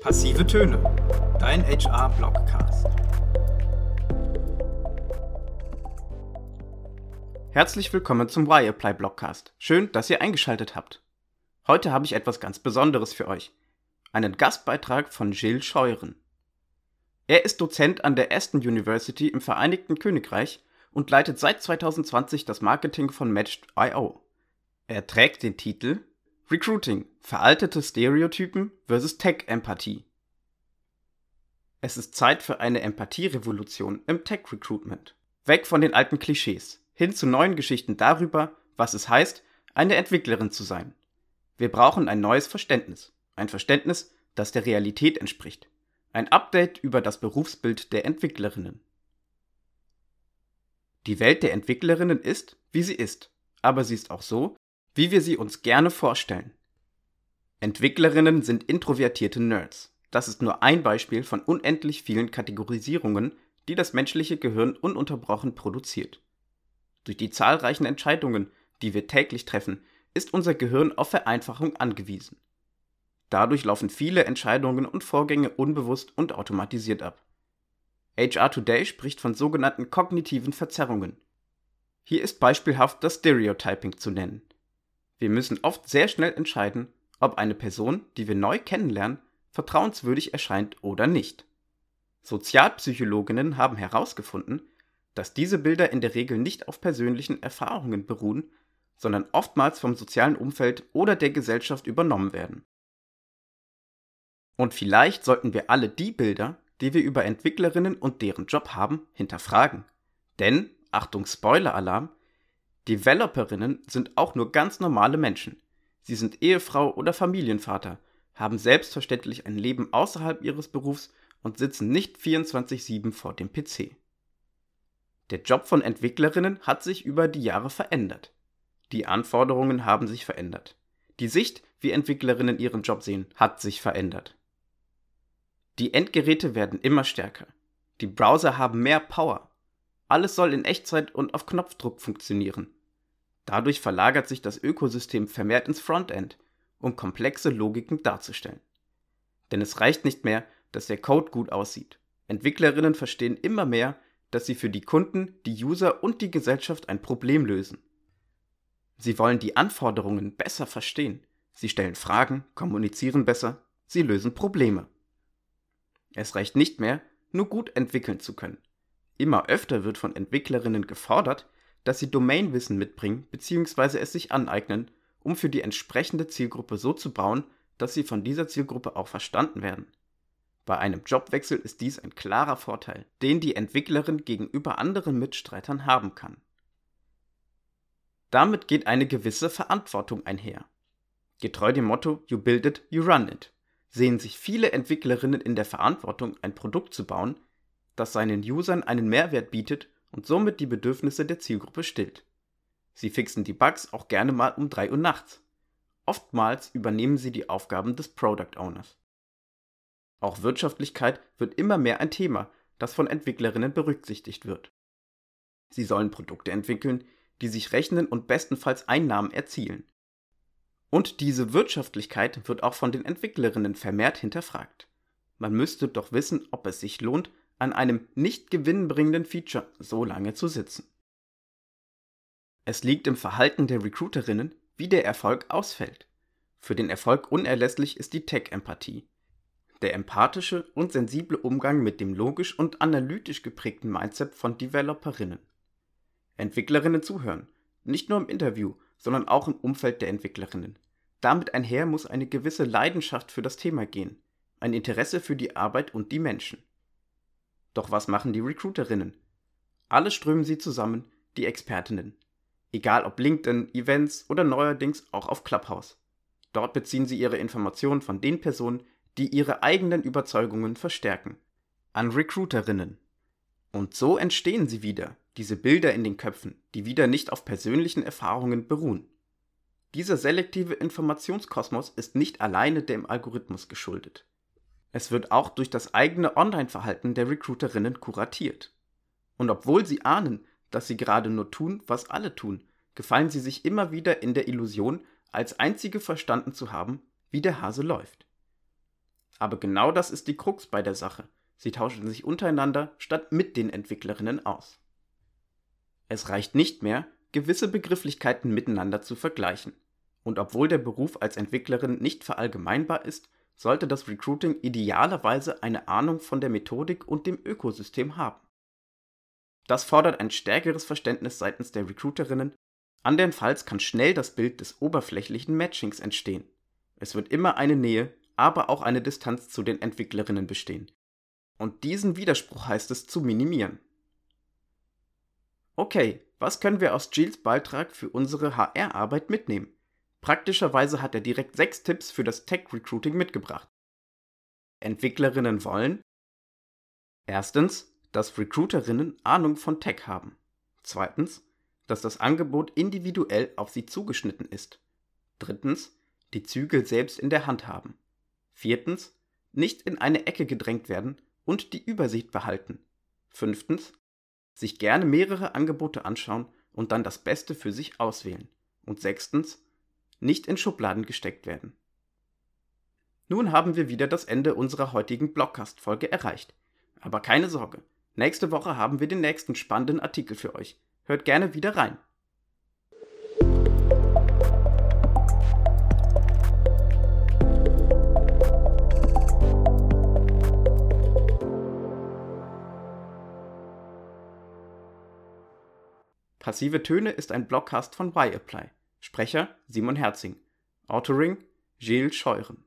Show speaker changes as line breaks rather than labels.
Passive Töne, dein HR-Blogcast.
Herzlich willkommen zum Y-Apply Blogcast. Schön, dass ihr eingeschaltet habt. Heute habe ich etwas ganz Besonderes für euch. Einen Gastbeitrag von Gilles Scheuren. Er ist Dozent an der Aston University im Vereinigten Königreich und leitet seit 2020 das Marketing von Matched.io. Er trägt den Titel Recruiting, veraltete Stereotypen versus Tech-Empathie. Es ist Zeit für eine Empathierevolution im Tech-Recruitment. Weg von den alten Klischees, hin zu neuen Geschichten darüber, was es heißt, eine Entwicklerin zu sein. Wir brauchen ein neues Verständnis. Ein Verständnis, das der Realität entspricht. Ein Update über das Berufsbild der Entwicklerinnen. Die Welt der Entwicklerinnen ist, wie sie ist, aber sie ist auch so, wie wir sie uns gerne vorstellen. Entwicklerinnen sind introvertierte Nerds. Das ist nur ein Beispiel von unendlich vielen Kategorisierungen, die das menschliche Gehirn ununterbrochen produziert. Durch die zahlreichen Entscheidungen, die wir täglich treffen, ist unser Gehirn auf Vereinfachung angewiesen. Dadurch laufen viele Entscheidungen und Vorgänge unbewusst und automatisiert ab. HR Today spricht von sogenannten kognitiven Verzerrungen. Hier ist beispielhaft das Stereotyping zu nennen. Wir müssen oft sehr schnell entscheiden, ob eine Person, die wir neu kennenlernen, vertrauenswürdig erscheint oder nicht. Sozialpsychologinnen haben herausgefunden, dass diese Bilder in der Regel nicht auf persönlichen Erfahrungen beruhen, sondern oftmals vom sozialen Umfeld oder der Gesellschaft übernommen werden. Und vielleicht sollten wir alle die Bilder, die wir über Entwicklerinnen und deren Job haben, hinterfragen. Denn, Achtung Spoiler-Alarm, Developerinnen sind auch nur ganz normale Menschen. Sie sind Ehefrau oder Familienvater, haben selbstverständlich ein Leben außerhalb ihres Berufs und sitzen nicht 24/7 vor dem PC. Der Job von Entwicklerinnen hat sich über die Jahre verändert. Die Anforderungen haben sich verändert. Die Sicht, wie Entwicklerinnen ihren Job sehen, hat sich verändert. Die Endgeräte werden immer stärker. Die Browser haben mehr Power. Alles soll in Echtzeit und auf Knopfdruck funktionieren. Dadurch verlagert sich das Ökosystem vermehrt ins Frontend, um komplexe Logiken darzustellen. Denn es reicht nicht mehr, dass der Code gut aussieht. Entwicklerinnen verstehen immer mehr, dass sie für die Kunden, die User und die Gesellschaft ein Problem lösen. Sie wollen die Anforderungen besser verstehen. Sie stellen Fragen, kommunizieren besser, sie lösen Probleme. Es reicht nicht mehr, nur gut entwickeln zu können. Immer öfter wird von Entwicklerinnen gefordert, dass sie Domainwissen mitbringen bzw. es sich aneignen, um für die entsprechende Zielgruppe so zu bauen, dass sie von dieser Zielgruppe auch verstanden werden. Bei einem Jobwechsel ist dies ein klarer Vorteil, den die Entwicklerin gegenüber anderen Mitstreitern haben kann. Damit geht eine gewisse Verantwortung einher. Getreu dem Motto You build it, you run it sehen sich viele Entwicklerinnen in der Verantwortung, ein Produkt zu bauen, das seinen Usern einen Mehrwert bietet und somit die Bedürfnisse der Zielgruppe stillt. Sie fixen die Bugs auch gerne mal um 3 Uhr nachts. Oftmals übernehmen sie die Aufgaben des Product Owners. Auch Wirtschaftlichkeit wird immer mehr ein Thema, das von Entwicklerinnen berücksichtigt wird. Sie sollen Produkte entwickeln, die sich rechnen und bestenfalls Einnahmen erzielen. Und diese Wirtschaftlichkeit wird auch von den Entwicklerinnen vermehrt hinterfragt. Man müsste doch wissen, ob es sich lohnt, an einem nicht gewinnbringenden Feature so lange zu sitzen. Es liegt im Verhalten der Recruiterinnen, wie der Erfolg ausfällt. Für den Erfolg unerlässlich ist die Tech-Empathie. Der empathische und sensible Umgang mit dem logisch und analytisch geprägten Mindset von Developerinnen. Entwicklerinnen zuhören, nicht nur im Interview, sondern auch im Umfeld der Entwicklerinnen. Damit einher muss eine gewisse Leidenschaft für das Thema gehen, ein Interesse für die Arbeit und die Menschen. Doch was machen die Recruiterinnen? Alle strömen sie zusammen, die Expertinnen. Egal ob LinkedIn, Events oder neuerdings auch auf Clubhouse. Dort beziehen sie ihre Informationen von den Personen, die ihre eigenen Überzeugungen verstärken. An Recruiterinnen. Und so entstehen sie wieder, diese Bilder in den Köpfen, die wieder nicht auf persönlichen Erfahrungen beruhen. Dieser selektive Informationskosmos ist nicht alleine dem Algorithmus geschuldet. Es wird auch durch das eigene Online-Verhalten der Recruiterinnen kuratiert. Und obwohl sie ahnen, dass sie gerade nur tun, was alle tun, gefallen sie sich immer wieder in der Illusion, als einzige verstanden zu haben, wie der Hase läuft. Aber genau das ist die Krux bei der Sache. Sie tauschen sich untereinander statt mit den Entwicklerinnen aus. Es reicht nicht mehr, gewisse Begrifflichkeiten miteinander zu vergleichen. Und obwohl der Beruf als Entwicklerin nicht verallgemeinbar ist, sollte das Recruiting idealerweise eine Ahnung von der Methodik und dem Ökosystem haben. Das fordert ein stärkeres Verständnis seitens der Recruiterinnen, andernfalls kann schnell das Bild des oberflächlichen Matchings entstehen. Es wird immer eine Nähe, aber auch eine Distanz zu den Entwicklerinnen bestehen. Und diesen Widerspruch heißt es zu minimieren. Okay, was können wir aus Gilles Beitrag für unsere HR-Arbeit mitnehmen? Praktischerweise hat er direkt sechs Tipps für das Tech-Recruiting mitgebracht. Entwicklerinnen wollen erstens, dass Recruiterinnen Ahnung von Tech haben. Zweitens, dass das Angebot individuell auf sie zugeschnitten ist. Drittens, die Zügel selbst in der Hand haben. Viertens, nicht in eine Ecke gedrängt werden und die Übersicht behalten. Fünftens, sich gerne mehrere Angebote anschauen und dann das Beste für sich auswählen. Und sechstens, nicht in Schubladen gesteckt werden. Nun haben wir wieder das Ende unserer heutigen Blogcast-Folge erreicht. Aber keine Sorge, nächste Woche haben wir den nächsten spannenden Artikel für euch. Hört gerne wieder rein. Passive Töne ist ein Blogcast von YApply. Sprecher Simon Herzing. Authoring Gilles Scheuren